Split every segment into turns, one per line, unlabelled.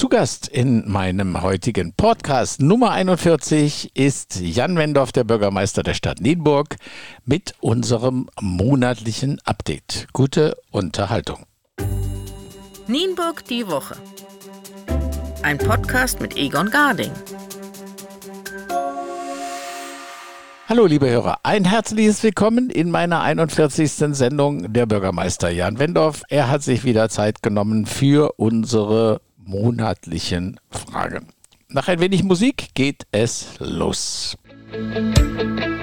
Zu Gast in meinem heutigen Podcast Nummer 41 ist Jan Wendorf, der Bürgermeister der Stadt Nienburg, mit unserem monatlichen Update. Gute Unterhaltung.
Nienburg die Woche. Ein Podcast mit Egon Garding.
Hallo liebe Hörer, ein herzliches Willkommen in meiner 41. Sendung der Bürgermeister Jan Wendorf. Er hat sich wieder Zeit genommen für unsere monatlichen Fragen. Nach ein wenig Musik geht es los. Musik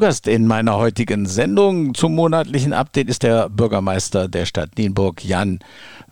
Gast in meiner heutigen Sendung zum monatlichen Update ist der Bürgermeister der Stadt Nienburg, Jan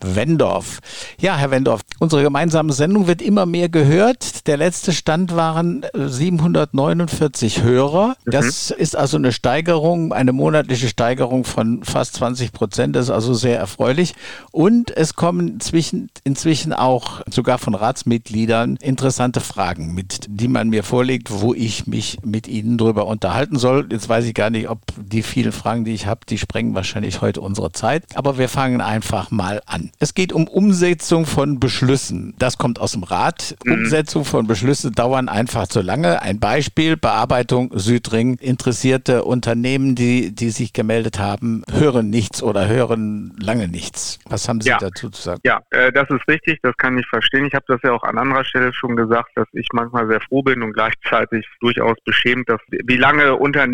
Wendorf. Ja, Herr Wendorf, unsere gemeinsame Sendung wird immer mehr gehört. Der letzte Stand waren 749 Hörer. Mhm. Das ist also eine Steigerung, eine monatliche Steigerung von fast 20 Prozent. Das ist also sehr erfreulich. Und es kommen inzwischen, inzwischen auch sogar von Ratsmitgliedern interessante Fragen mit, die man mir vorlegt, wo ich mich mit Ihnen drüber unterhalten soll. Jetzt weiß ich gar nicht, ob die vielen Fragen, die ich habe, die sprengen wahrscheinlich heute unsere Zeit. Aber wir fangen einfach mal an. Es geht um Umsetzung von Beschlüssen. Das kommt aus dem Rat. Mhm. Umsetzung von Beschlüssen dauern einfach zu lange. Ein Beispiel, Bearbeitung Südring. Interessierte Unternehmen, die, die sich gemeldet haben, hören nichts oder hören lange nichts. Was haben Sie ja. dazu zu sagen?
Ja, äh, das ist richtig. Das kann ich verstehen. Ich habe das ja auch an anderer Stelle schon gesagt, dass ich manchmal sehr froh bin und gleichzeitig durchaus beschämt, dass wie lange Unternehmen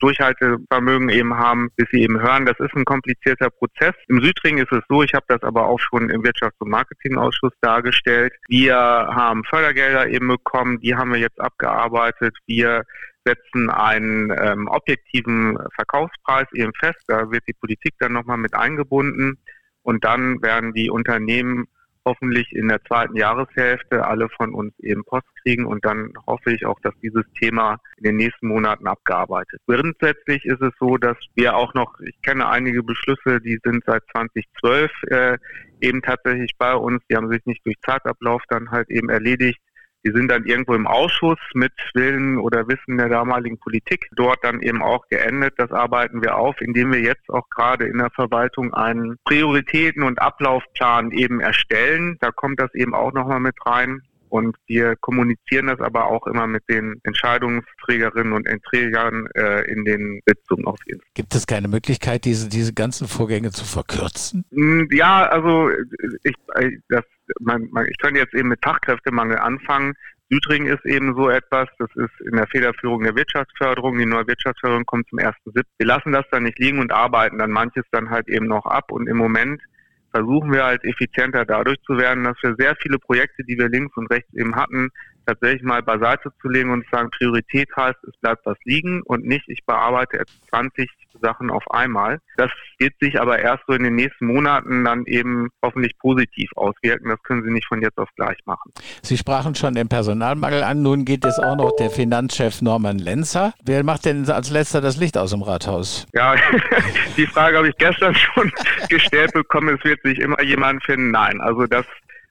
Durchhaltevermögen eben haben, bis sie eben hören. Das ist ein komplizierter Prozess. Im Südring ist es so, ich habe das aber aber auch schon im Wirtschafts- und Marketingausschuss dargestellt. Wir haben Fördergelder eben bekommen, die haben wir jetzt abgearbeitet. Wir setzen einen ähm, objektiven Verkaufspreis eben fest. Da wird die Politik dann nochmal mit eingebunden. Und dann werden die Unternehmen hoffentlich in der zweiten Jahreshälfte alle von uns eben Post kriegen und dann hoffe ich auch, dass dieses Thema in den nächsten Monaten abgearbeitet wird. Grundsätzlich ist es so, dass wir auch noch, ich kenne einige Beschlüsse, die sind seit 2012 äh, eben tatsächlich bei uns, die haben sich nicht durch Zeitablauf dann halt eben erledigt. Die sind dann irgendwo im Ausschuss mit Willen oder Wissen der damaligen Politik dort dann eben auch geendet. Das arbeiten wir auf, indem wir jetzt auch gerade in der Verwaltung einen Prioritäten- und Ablaufplan eben erstellen. Da kommt das eben auch nochmal mit rein. Und wir kommunizieren das aber auch immer mit den Entscheidungsträgerinnen und Trägern äh, in den Sitzungen auf jeden Fall.
Gibt es keine Möglichkeit, diese, diese ganzen Vorgänge zu verkürzen?
Hm, ja, also ich, das, man, man, ich könnte jetzt eben mit Fachkräftemangel anfangen. Südring ist eben so etwas, das ist in der Federführung der Wirtschaftsförderung. Die neue Wirtschaftsförderung kommt zum 1.7. Wir lassen das dann nicht liegen und arbeiten dann manches dann halt eben noch ab. Und im Moment versuchen wir halt effizienter dadurch zu werden, dass wir sehr viele Projekte, die wir links und rechts eben hatten, tatsächlich mal beiseite zu legen und zu sagen, Priorität heißt, es bleibt was liegen und nicht, ich bearbeite jetzt 20 Sachen auf einmal. Das wird sich aber erst so in den nächsten Monaten dann eben hoffentlich positiv auswirken. Das können Sie nicht von jetzt auf gleich machen.
Sie sprachen schon den Personalmangel an. Nun geht es auch noch der Finanzchef Norman Lenzer. Wer macht denn als letzter das Licht aus dem Rathaus?
Ja, die Frage habe ich gestern schon gestellt bekommen. Es wird sich immer jemand finden. Nein, also das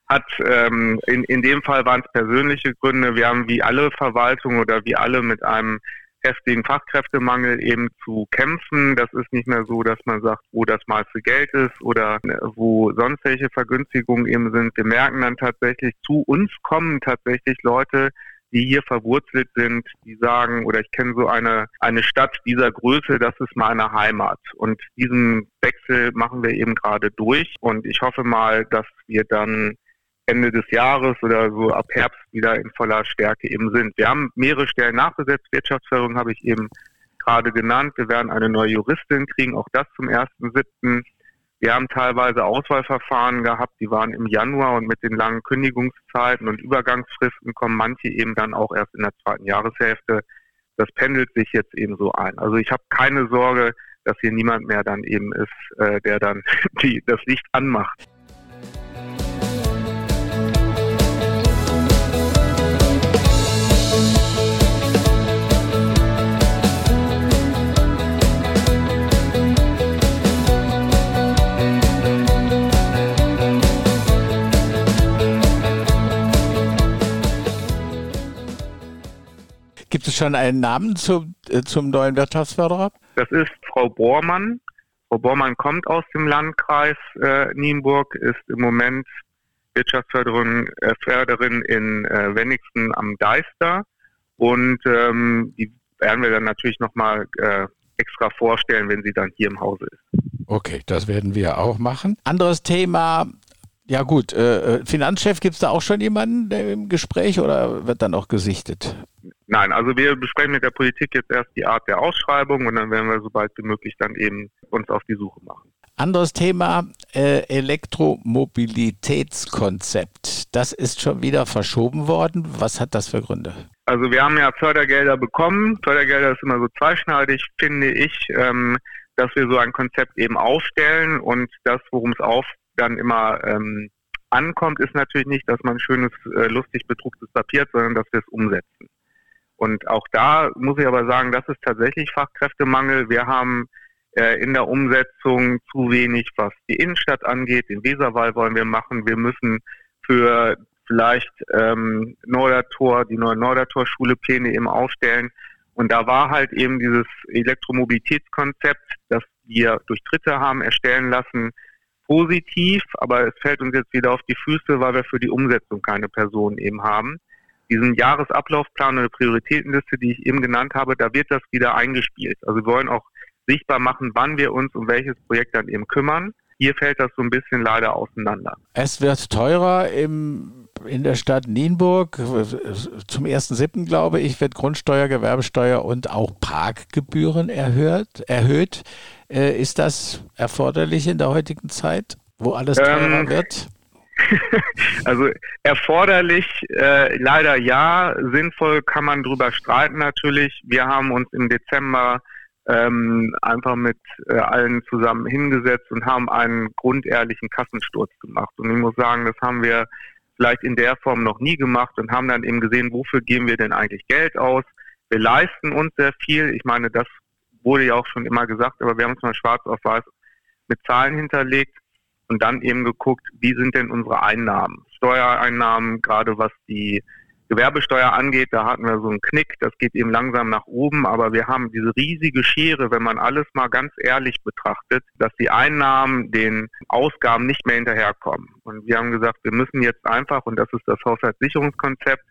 hat ähm, in, in dem Fall waren es persönliche Gründe. Wir haben wie alle Verwaltungen oder wie alle mit einem heftigen Fachkräftemangel eben zu kämpfen. Das ist nicht mehr so, dass man sagt, wo das meiste Geld ist oder äh, wo sonst welche Vergünstigungen eben sind. Wir merken dann tatsächlich, zu uns kommen tatsächlich Leute, die hier verwurzelt sind, die sagen, oder ich kenne so eine, eine Stadt dieser Größe, das ist meine Heimat. Und diesen Wechsel machen wir eben gerade durch. Und ich hoffe mal, dass wir dann Ende des Jahres oder so ab Herbst wieder in voller Stärke eben sind. Wir haben mehrere Stellen nachbesetzt. Wirtschaftsförderung habe ich eben gerade genannt. Wir werden eine neue Juristin kriegen, auch das zum 1.7. Wir haben teilweise Auswahlverfahren gehabt, die waren im Januar und mit den langen Kündigungszeiten und Übergangsfristen kommen manche eben dann auch erst in der zweiten Jahreshälfte. Das pendelt sich jetzt eben so ein. Also ich habe keine Sorge, dass hier niemand mehr dann eben ist, äh, der dann die, das Licht anmacht.
Schon einen Namen zu, äh, zum neuen Wirtschaftsförderer?
Das ist Frau Bormann. Frau Bormann kommt aus dem Landkreis äh, Nienburg, ist im Moment Wirtschaftsförderin äh, Förderin in äh, Wenigsten am Deister und ähm, die werden wir dann natürlich nochmal äh, extra vorstellen, wenn sie dann hier im Hause ist.
Okay, das werden wir auch machen. Anderes Thema, ja gut, äh, äh Finanzchef, gibt es da auch schon jemanden im Gespräch oder wird dann auch gesichtet?
Nein, also wir besprechen mit der Politik jetzt erst die Art der Ausschreibung und dann werden wir sobald wie möglich dann eben uns auf die Suche machen.
Anderes Thema, äh, Elektromobilitätskonzept. Das ist schon wieder verschoben worden. Was hat das für Gründe?
Also wir haben ja Fördergelder bekommen. Fördergelder ist immer so zweischneidig, finde ich, ähm, dass wir so ein Konzept eben aufstellen und das, worum es auf dann immer ähm, ankommt, ist natürlich nicht, dass man schönes, äh, lustig bedrucktes Papier hat, sondern dass wir es umsetzen. Und auch da muss ich aber sagen, das ist tatsächlich Fachkräftemangel. Wir haben äh, in der Umsetzung zu wenig, was die Innenstadt angeht. Den Weserwall wollen wir machen. Wir müssen für vielleicht ähm, Nordertor, die neue Nordertor-Schule Pläne eben aufstellen. Und da war halt eben dieses Elektromobilitätskonzept, das wir durch Dritte haben erstellen lassen, positiv, aber es fällt uns jetzt wieder auf die Füße, weil wir für die Umsetzung keine Personen eben haben. Diesen Jahresablaufplan oder Prioritätenliste, die ich eben genannt habe, da wird das wieder eingespielt. Also wir wollen auch sichtbar machen, wann wir uns um welches Projekt dann eben kümmern. Hier fällt das so ein bisschen leider auseinander.
Es wird teurer im, in der Stadt Nienburg. Zum 1.7. glaube ich, wird Grundsteuer, Gewerbesteuer und auch Parkgebühren erhöht. erhöht. Äh, ist das erforderlich in der heutigen Zeit, wo alles teurer ähm, wird?
also erforderlich äh, leider ja, sinnvoll kann man drüber streiten natürlich. Wir haben uns im Dezember ähm, einfach mit äh, allen zusammen hingesetzt und haben einen grundehrlichen Kassensturz gemacht. Und ich muss sagen, das haben wir vielleicht in der Form noch nie gemacht und haben dann eben gesehen, wofür geben wir denn eigentlich Geld aus? Wir leisten uns sehr viel. Ich meine, das wurde ja auch schon immer gesagt, aber wir haben es mal schwarz auf weiß mit Zahlen hinterlegt und dann eben geguckt, wie sind denn unsere Einnahmen? Steuereinnahmen, gerade was die Gewerbesteuer angeht, da hatten wir so einen Knick, das geht eben langsam nach oben, aber wir haben diese riesige Schere, wenn man alles mal ganz ehrlich betrachtet, dass die Einnahmen den Ausgaben nicht mehr hinterherkommen. Und wir haben gesagt, wir müssen jetzt einfach, und das ist das Haushaltssicherungskonzept,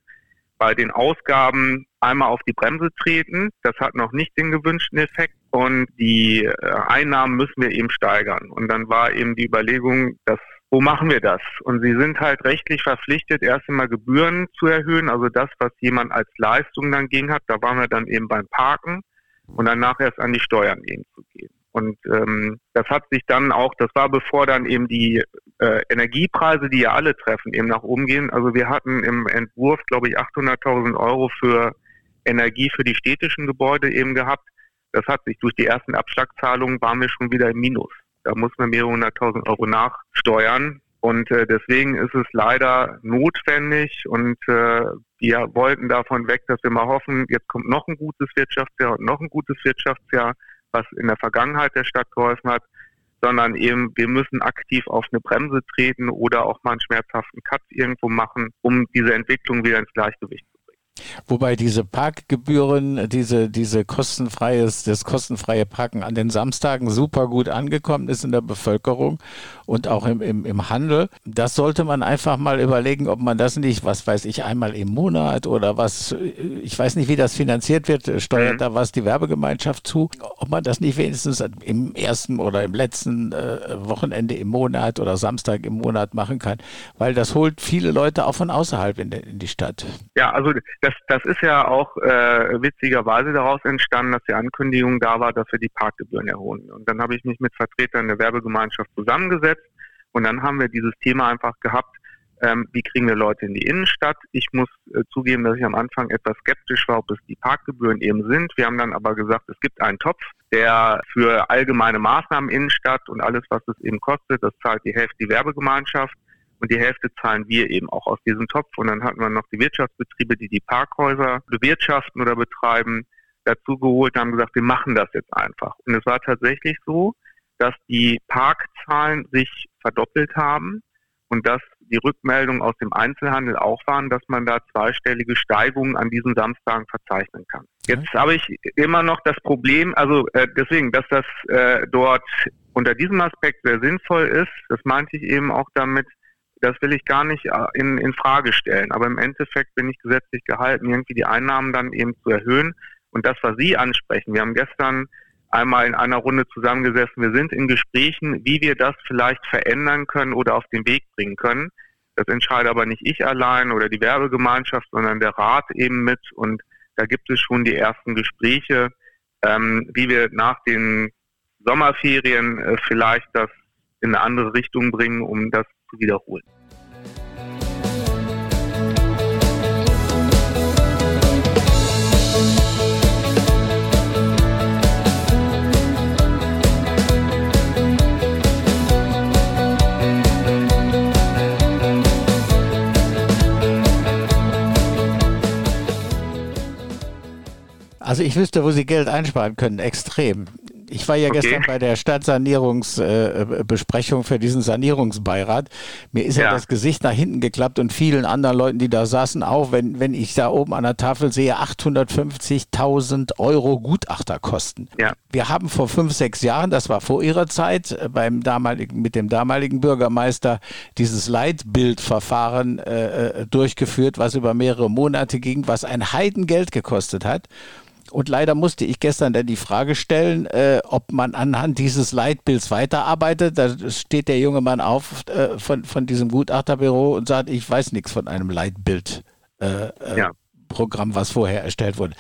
bei den Ausgaben einmal auf die Bremse treten. Das hat noch nicht den gewünschten Effekt. Und die äh, Einnahmen müssen wir eben steigern. Und dann war eben die Überlegung, dass wo machen wir das? Und sie sind halt rechtlich verpflichtet, erst einmal Gebühren zu erhöhen, also das, was jemand als Leistung dann gehen hat, da waren wir dann eben beim Parken und danach erst an die Steuern eben zu gehen. Und ähm, das hat sich dann auch, das war bevor dann eben die äh, Energiepreise, die ja alle treffen, eben nach oben gehen. Also wir hatten im Entwurf, glaube ich, 800.000 Euro für Energie für die städtischen Gebäude eben gehabt. Das hat sich durch die ersten Abschlagzahlungen waren wir schon wieder im Minus. Da muss man mehrere hunderttausend Euro nachsteuern. Und äh, deswegen ist es leider notwendig und äh, wir wollten davon weg, dass wir mal hoffen, jetzt kommt noch ein gutes Wirtschaftsjahr und noch ein gutes Wirtschaftsjahr, was in der Vergangenheit der Stadt geholfen hat, sondern eben wir müssen aktiv auf eine Bremse treten oder auch mal einen schmerzhaften Cut irgendwo machen, um diese Entwicklung wieder ins Gleichgewicht
Wobei diese Parkgebühren, diese, diese kostenfreies, das kostenfreie Parken an den Samstagen super gut angekommen ist in der Bevölkerung und auch im, im, im Handel. Das sollte man einfach mal überlegen, ob man das nicht, was weiß ich, einmal im Monat oder was, ich weiß nicht, wie das finanziert wird, steuert mhm. da was die Werbegemeinschaft zu, ob man das nicht wenigstens im ersten oder im letzten äh, Wochenende im Monat oder Samstag im Monat machen kann, weil das holt viele Leute auch von außerhalb in, in die Stadt.
Ja, also das, das ist ja auch äh, witzigerweise daraus entstanden, dass die Ankündigung da war, dass wir die Parkgebühren erholen. Und dann habe ich mich mit Vertretern der Werbegemeinschaft zusammengesetzt und dann haben wir dieses Thema einfach gehabt, ähm, wie kriegen wir Leute in die Innenstadt. Ich muss äh, zugeben, dass ich am Anfang etwas skeptisch war, ob es die Parkgebühren eben sind. Wir haben dann aber gesagt, es gibt einen Topf, der für allgemeine Maßnahmen Innenstadt und alles, was es eben kostet, das zahlt die Hälfte die Werbegemeinschaft und die Hälfte zahlen wir eben auch aus diesem Topf. Und dann hatten wir noch die Wirtschaftsbetriebe, die die Parkhäuser bewirtschaften oder betreiben, dazu geholt, haben gesagt, wir machen das jetzt einfach. Und es war tatsächlich so, dass die Parkzahlen sich verdoppelt haben und dass die Rückmeldungen aus dem Einzelhandel auch waren, dass man da zweistellige Steigungen an diesen Samstagen verzeichnen kann. Jetzt habe ich immer noch das Problem, also äh, deswegen, dass das äh, dort unter diesem Aspekt sehr sinnvoll ist, das meinte ich eben auch damit, das will ich gar nicht äh, in, in Frage stellen. Aber im Endeffekt bin ich gesetzlich gehalten, irgendwie die Einnahmen dann eben zu erhöhen. Und das, was Sie ansprechen, wir haben gestern einmal in einer Runde zusammengesessen, wir sind in Gesprächen, wie wir das vielleicht verändern können oder auf den Weg bringen können. Das entscheide aber nicht ich allein oder die Werbegemeinschaft, sondern der Rat eben mit. Und da gibt es schon die ersten Gespräche, ähm, wie wir nach den Sommerferien äh, vielleicht das in eine andere Richtung bringen, um das zu wiederholen.
Also ich wüsste, wo Sie Geld einsparen können, extrem. Ich war ja okay. gestern bei der Stadtsanierungsbesprechung äh, für diesen Sanierungsbeirat. Mir ist ja. ja. das Gesicht nach hinten geklappt und vielen anderen Leuten, die da saßen, auch, wenn, wenn ich da oben an der Tafel sehe, 850.000 Euro Gutachterkosten. Ja. Wir haben vor fünf, sechs Jahren, das war vor Ihrer Zeit, äh, beim damaligen, mit dem damaligen Bürgermeister dieses Leitbildverfahren äh, äh, durchgeführt, was über mehrere Monate ging, was ein Heidengeld gekostet hat. Und leider musste ich gestern dann die Frage stellen, äh, ob man anhand dieses Leitbilds weiterarbeitet. Da steht der junge Mann auf äh, von, von diesem Gutachterbüro und sagt, ich weiß nichts von einem Leitbild. Äh, äh ja. Programm, was vorher erstellt wurde.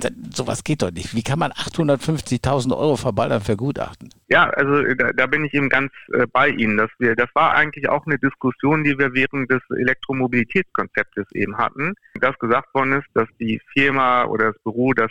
Da, sowas geht doch nicht. Wie kann man 850.000 Euro verballern für Gutachten?
Ja, also da, da bin ich eben ganz äh, bei Ihnen. Dass wir, das war eigentlich auch eine Diskussion, die wir während des Elektromobilitätskonzeptes eben hatten. Dass gesagt worden ist, dass die Firma oder das Büro, das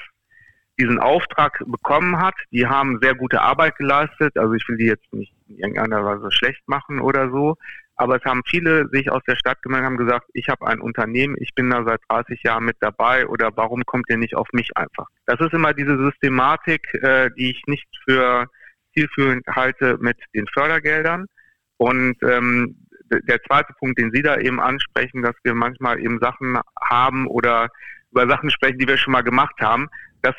diesen Auftrag bekommen hat. Die haben sehr gute Arbeit geleistet. Also ich will die jetzt nicht in irgendeiner Weise schlecht machen oder so. Aber es haben viele sich aus der Stadt gemeldet, haben gesagt, ich habe ein Unternehmen, ich bin da seit 30 Jahren mit dabei oder warum kommt ihr nicht auf mich einfach? Das ist immer diese Systematik, äh, die ich nicht für zielführend halte mit den Fördergeldern. Und ähm, der zweite Punkt, den Sie da eben ansprechen, dass wir manchmal eben Sachen haben oder über Sachen sprechen, die wir schon mal gemacht haben, das,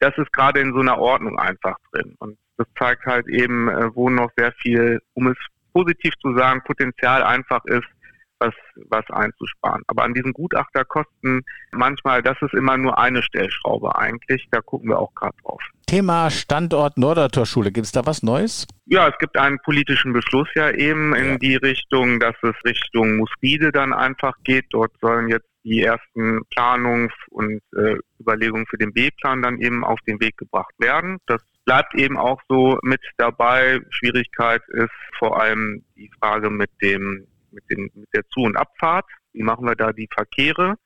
das ist gerade in so einer Ordnung einfach drin. Und das zeigt halt eben, äh, wo noch sehr viel, um es positiv zu sagen, Potenzial einfach ist, was, was einzusparen. Aber an diesen Gutachterkosten manchmal, das ist immer nur eine Stellschraube eigentlich. Da gucken wir auch gerade drauf.
Thema Standort Nordertorschule, gibt es da was Neues?
Ja, es gibt einen politischen Beschluss ja eben in die Richtung, dass es Richtung Musride dann einfach geht. Dort sollen jetzt die ersten Planungs- und äh, Überlegungen für den B-Plan dann eben auf den Weg gebracht werden. Das bleibt eben auch so mit dabei. Schwierigkeit ist vor allem die Frage mit dem, mit dem, mit der Zu- und Abfahrt. Wie machen wir da die Verkehre?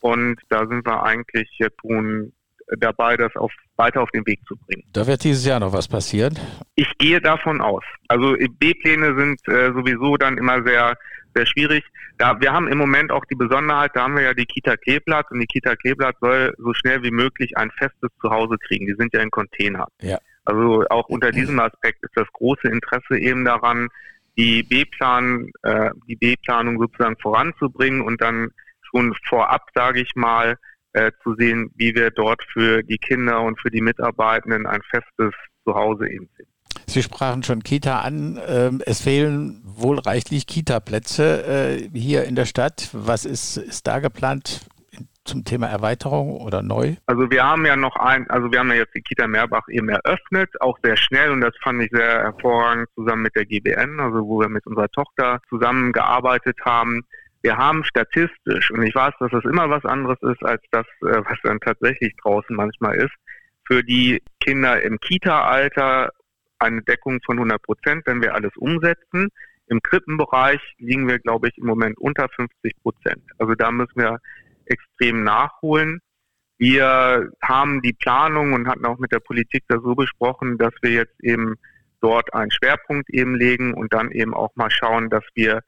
Und da sind wir eigentlich jetzt nun dabei, das auf, weiter auf den Weg zu bringen.
Da wird dieses Jahr noch was passieren?
Ich gehe davon aus. Also B-Pläne sind äh, sowieso dann immer sehr sehr schwierig. Da, wir haben im Moment auch die Besonderheit, da haben wir ja die Kita Kleeblatt und die Kita Kleeblatt soll so schnell wie möglich ein festes Zuhause kriegen. Die sind ja in Container. Ja. Also auch unter diesem Aspekt ist das große Interesse eben daran, die B-Plan, äh, die B-Planung sozusagen voranzubringen und dann schon vorab, sage ich mal, äh, zu sehen, wie wir dort für die Kinder und für die Mitarbeitenden ein festes Zuhause eben finden.
Sie sprachen schon Kita an. Ähm, es fehlen wohl reichlich Kita-Plätze äh, hier in der Stadt. Was ist, ist da geplant zum Thema Erweiterung oder neu?
Also wir haben ja noch ein, also wir haben ja jetzt die Kita Meerbach eben eröffnet, auch sehr schnell und das fand ich sehr hervorragend zusammen mit der GBN, also wo wir mit unserer Tochter zusammengearbeitet haben. Wir haben statistisch, und ich weiß, dass das immer was anderes ist als das, äh, was dann tatsächlich draußen manchmal ist, für die Kinder im Kita-Alter eine Deckung von 100 Prozent, wenn wir alles umsetzen. Im Krippenbereich liegen wir, glaube ich, im Moment unter 50 Prozent. Also da müssen wir extrem nachholen. Wir haben die Planung und hatten auch mit der Politik da so besprochen, dass wir jetzt eben dort einen Schwerpunkt eben legen und dann eben auch mal schauen, dass wir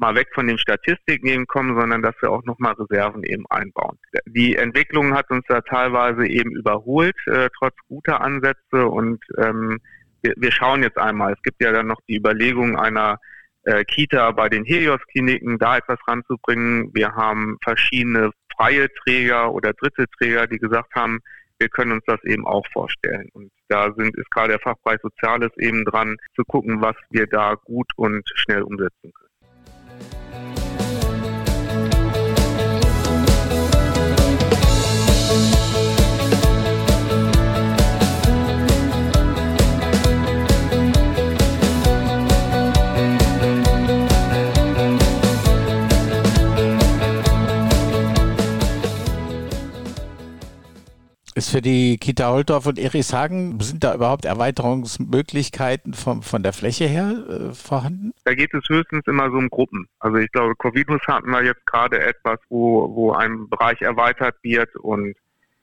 mal weg von den Statistiken eben kommen, sondern dass wir auch nochmal Reserven eben einbauen. Die Entwicklung hat uns da teilweise eben überholt, äh, trotz guter Ansätze und ähm, wir, wir schauen jetzt einmal. Es gibt ja dann noch die Überlegung einer äh, Kita bei den Helios-Kliniken, da etwas ranzubringen. Wir haben verschiedene freie Träger oder dritte Träger, die gesagt haben, wir können uns das eben auch vorstellen. Und da sind, ist gerade der Fachbereich Soziales eben dran, zu gucken, was wir da gut und schnell umsetzen können.
Ist für die Kita Holtorf und Erichshagen, sind da überhaupt Erweiterungsmöglichkeiten vom, von der Fläche her äh, vorhanden?
Da geht es höchstens immer so um Gruppen. Also ich glaube, Covidus hatten wir jetzt gerade etwas, wo, wo ein Bereich erweitert wird und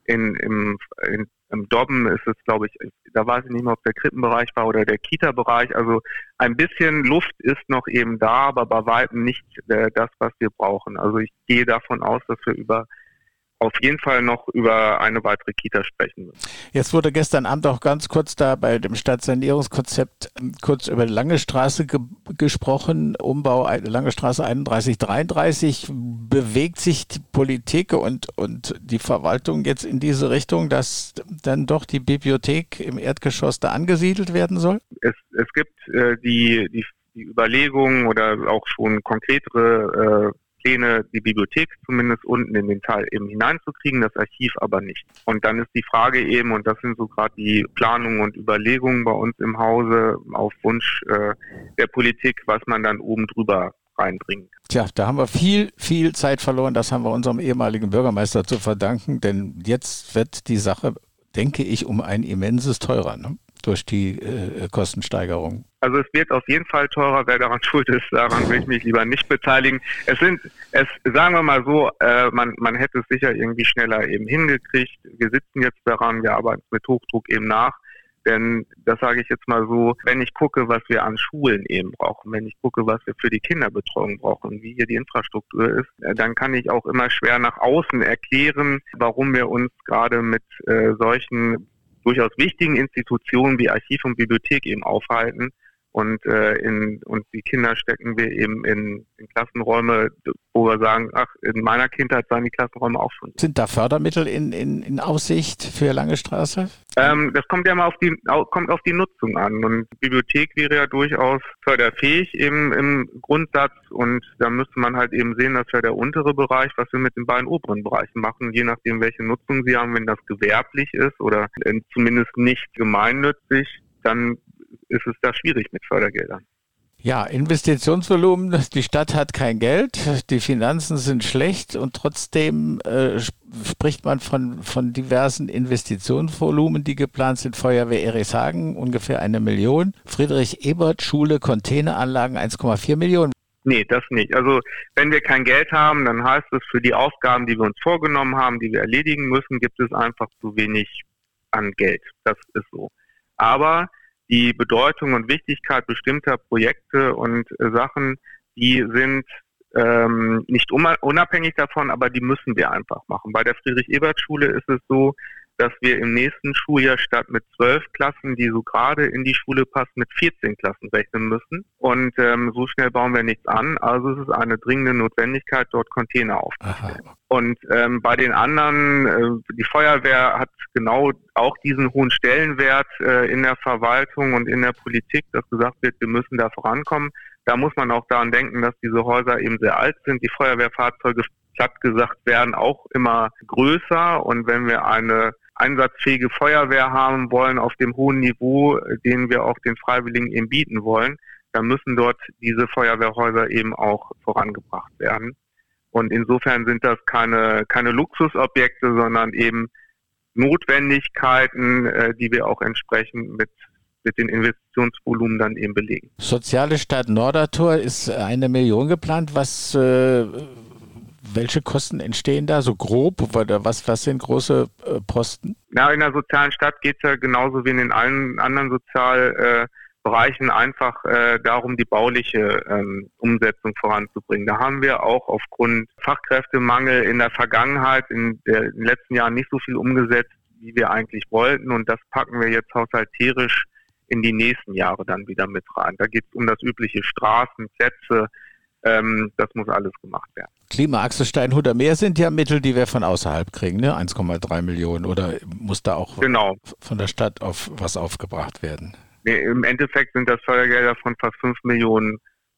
in, im, in, im Dobben ist es, glaube ich, da weiß ich nicht mehr, ob der Krippenbereich war oder der Kita-Bereich. Also ein bisschen Luft ist noch eben da, aber bei weitem nicht äh, das, was wir brauchen. Also ich gehe davon aus, dass wir über auf jeden Fall noch über eine weitere Kita sprechen müssen.
Jetzt wurde gestern Abend auch ganz kurz da bei dem Stadtsanierungskonzept ähm, kurz über die Lange Straße ge gesprochen, Umbau Lange Straße 3133. Bewegt sich die Politik und, und die Verwaltung jetzt in diese Richtung, dass dann doch die Bibliothek im Erdgeschoss da angesiedelt werden soll?
Es, es gibt äh, die, die, die Überlegungen oder auch schon konkretere äh, Pläne, die Bibliothek zumindest unten in den Teil eben hineinzukriegen, das Archiv aber nicht. Und dann ist die Frage eben, und das sind so gerade die Planungen und Überlegungen bei uns im Hause auf Wunsch äh, der Politik, was man dann oben drüber reinbringen
Tja, da haben wir viel, viel Zeit verloren. Das haben wir unserem ehemaligen Bürgermeister zu verdanken, denn jetzt wird die Sache, denke ich, um ein immenses teurer. Ne? Durch die äh, Kostensteigerung?
Also es wird auf jeden Fall teurer. Wer daran schuld ist, daran will ich mich lieber nicht beteiligen. Es sind, es sagen wir mal so, äh, man, man hätte es sicher irgendwie schneller eben hingekriegt. Wir sitzen jetzt daran, wir arbeiten mit Hochdruck eben nach. Denn das sage ich jetzt mal so, wenn ich gucke, was wir an Schulen eben brauchen, wenn ich gucke, was wir für die Kinderbetreuung brauchen, wie hier die Infrastruktur ist, äh, dann kann ich auch immer schwer nach außen erklären, warum wir uns gerade mit äh, solchen durchaus wichtigen Institutionen wie Archiv und Bibliothek eben aufhalten. Und, äh, in, und die Kinder stecken wir eben in, in Klassenräume, wo wir sagen, ach, in meiner Kindheit sahen die Klassenräume auch schon.
Sind da Fördermittel in, in, in Aussicht für Lange Straße?
Ähm, das kommt ja mal auf die, kommt auf die Nutzung an. Und die Bibliothek wäre ja durchaus förderfähig eben im Grundsatz. Und da müsste man halt eben sehen, das wäre der untere Bereich, was wir mit den beiden oberen Bereichen machen, je nachdem, welche Nutzung sie haben. Wenn das gewerblich ist oder zumindest nicht gemeinnützig, dann ist es da schwierig mit Fördergeldern.
Ja, Investitionsvolumen, die Stadt hat kein Geld, die Finanzen sind schlecht und trotzdem äh, spricht man von, von diversen Investitionsvolumen, die geplant sind. Feuerwehr Erichshagen ungefähr eine Million, Friedrich-Ebert-Schule, Containeranlagen 1,4 Millionen.
Nee, das nicht. Also wenn wir kein Geld haben, dann heißt es, für die Aufgaben, die wir uns vorgenommen haben, die wir erledigen müssen, gibt es einfach zu wenig an Geld. Das ist so. Aber die Bedeutung und Wichtigkeit bestimmter Projekte und äh, Sachen, die sind ähm, nicht unabhängig davon, aber die müssen wir einfach machen. Bei der Friedrich-Ebert-Schule ist es so, dass wir im nächsten Schuljahr statt mit zwölf Klassen, die so gerade in die Schule passen, mit 14 Klassen rechnen müssen. Und ähm, so schnell bauen wir nichts an. Also es ist eine dringende Notwendigkeit, dort Container aufzustellen. Aha. Und ähm, bei den anderen, äh, die Feuerwehr hat genau auch diesen hohen Stellenwert äh, in der Verwaltung und in der Politik, dass gesagt wird, wir müssen da vorankommen. Da muss man auch daran denken, dass diese Häuser eben sehr alt sind. Die Feuerwehrfahrzeuge platt gesagt werden auch immer größer. Und wenn wir eine einsatzfähige Feuerwehr haben wollen auf dem hohen Niveau, den wir auch den Freiwilligen eben bieten wollen, dann müssen dort diese Feuerwehrhäuser eben auch vorangebracht werden. Und insofern sind das keine, keine Luxusobjekte, sondern eben Notwendigkeiten, äh, die wir auch entsprechend mit mit den Investitionsvolumen dann eben belegen.
Soziale Stadt Nordertor ist eine Million geplant. Was äh, welche Kosten entstehen da so grob? Was, was sind große äh, Posten?
Ja, in der sozialen Stadt geht es ja genauso wie in allen anderen Sozialbereichen äh, einfach äh, darum, die bauliche ähm, Umsetzung voranzubringen. Da haben wir auch aufgrund Fachkräftemangel in der Vergangenheit, in, der, in den letzten Jahren nicht so viel umgesetzt, wie wir eigentlich wollten. Und das packen wir jetzt haushalterisch in die nächsten Jahre dann wieder mit rein. Da geht es um das übliche Straßen, Plätze, Ähm, das muss alles gemacht werden.
Klimaachse Steinhuder Meer sind ja Mittel, die wir von außerhalb kriegen, ne? 1,3 Millionen. Oder muss da auch
genau.
von der Stadt auf was aufgebracht werden?
Nee, Im Endeffekt sind das Fördergelder von fast 5 Millionen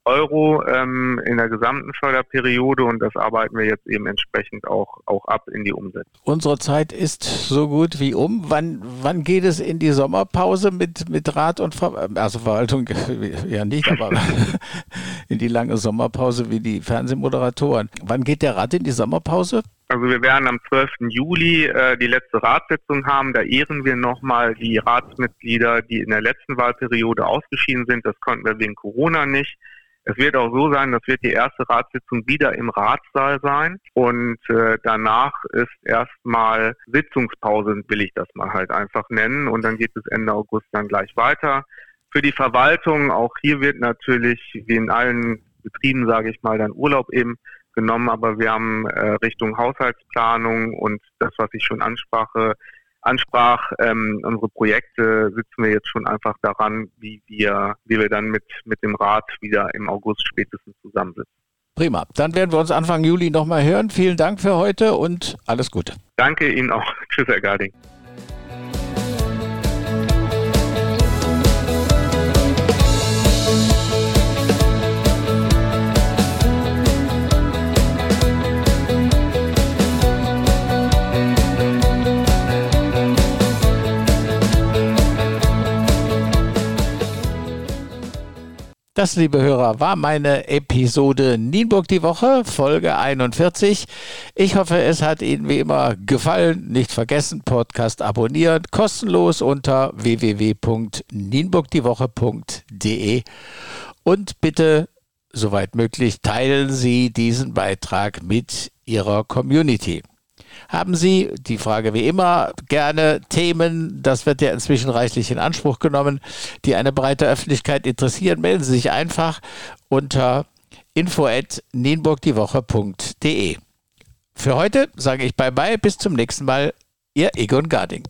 Euro ähm, in der gesamten Förderperiode und das arbeiten wir jetzt eben entsprechend auch, auch ab in die Umsetzung.
Unsere Zeit ist so gut wie um. Wann, wann geht es in die Sommerpause mit, mit Rat und Ver also Verwaltung ja nicht, aber in die lange Sommerpause wie die Fernsehmoderatoren. Wann geht der Rat in die Sommerpause?
Also wir werden am 12. Juli äh, die letzte Ratssitzung haben. Da ehren wir nochmal die Ratsmitglieder, die in der letzten Wahlperiode ausgeschieden sind. Das konnten wir wegen Corona nicht. Es wird auch so sein, das wird die erste Ratssitzung wieder im Ratssaal sein. Und äh, danach ist erstmal Sitzungspause, will ich das mal halt einfach nennen. Und dann geht es Ende August dann gleich weiter. Für die Verwaltung, auch hier wird natürlich, wie in allen Betrieben, sage ich mal, dann Urlaub eben genommen, aber wir haben äh, Richtung Haushaltsplanung und das, was ich schon ansprache, ansprach, ähm, unsere Projekte sitzen wir jetzt schon einfach daran, wie wir, wie wir dann mit, mit dem Rat wieder im August spätestens zusammensitzen.
Prima. Dann werden wir uns Anfang Juli nochmal hören. Vielen Dank für heute und alles Gute.
Danke Ihnen auch. Tschüss, Herr Garding.
Das, liebe Hörer, war meine Episode Nienburg die Woche, Folge 41. Ich hoffe, es hat Ihnen wie immer gefallen. Nicht vergessen, Podcast abonnieren, kostenlos unter www.nienburgdiewoche.de. Und bitte, soweit möglich, teilen Sie diesen Beitrag mit Ihrer Community. Haben Sie, die Frage wie immer, gerne Themen, das wird ja inzwischen reichlich in Anspruch genommen, die eine breite Öffentlichkeit interessieren, melden Sie sich einfach unter info@nienburgdiewoche.de. Für heute sage ich bye bye, bis zum nächsten Mal, Ihr Egon Garding.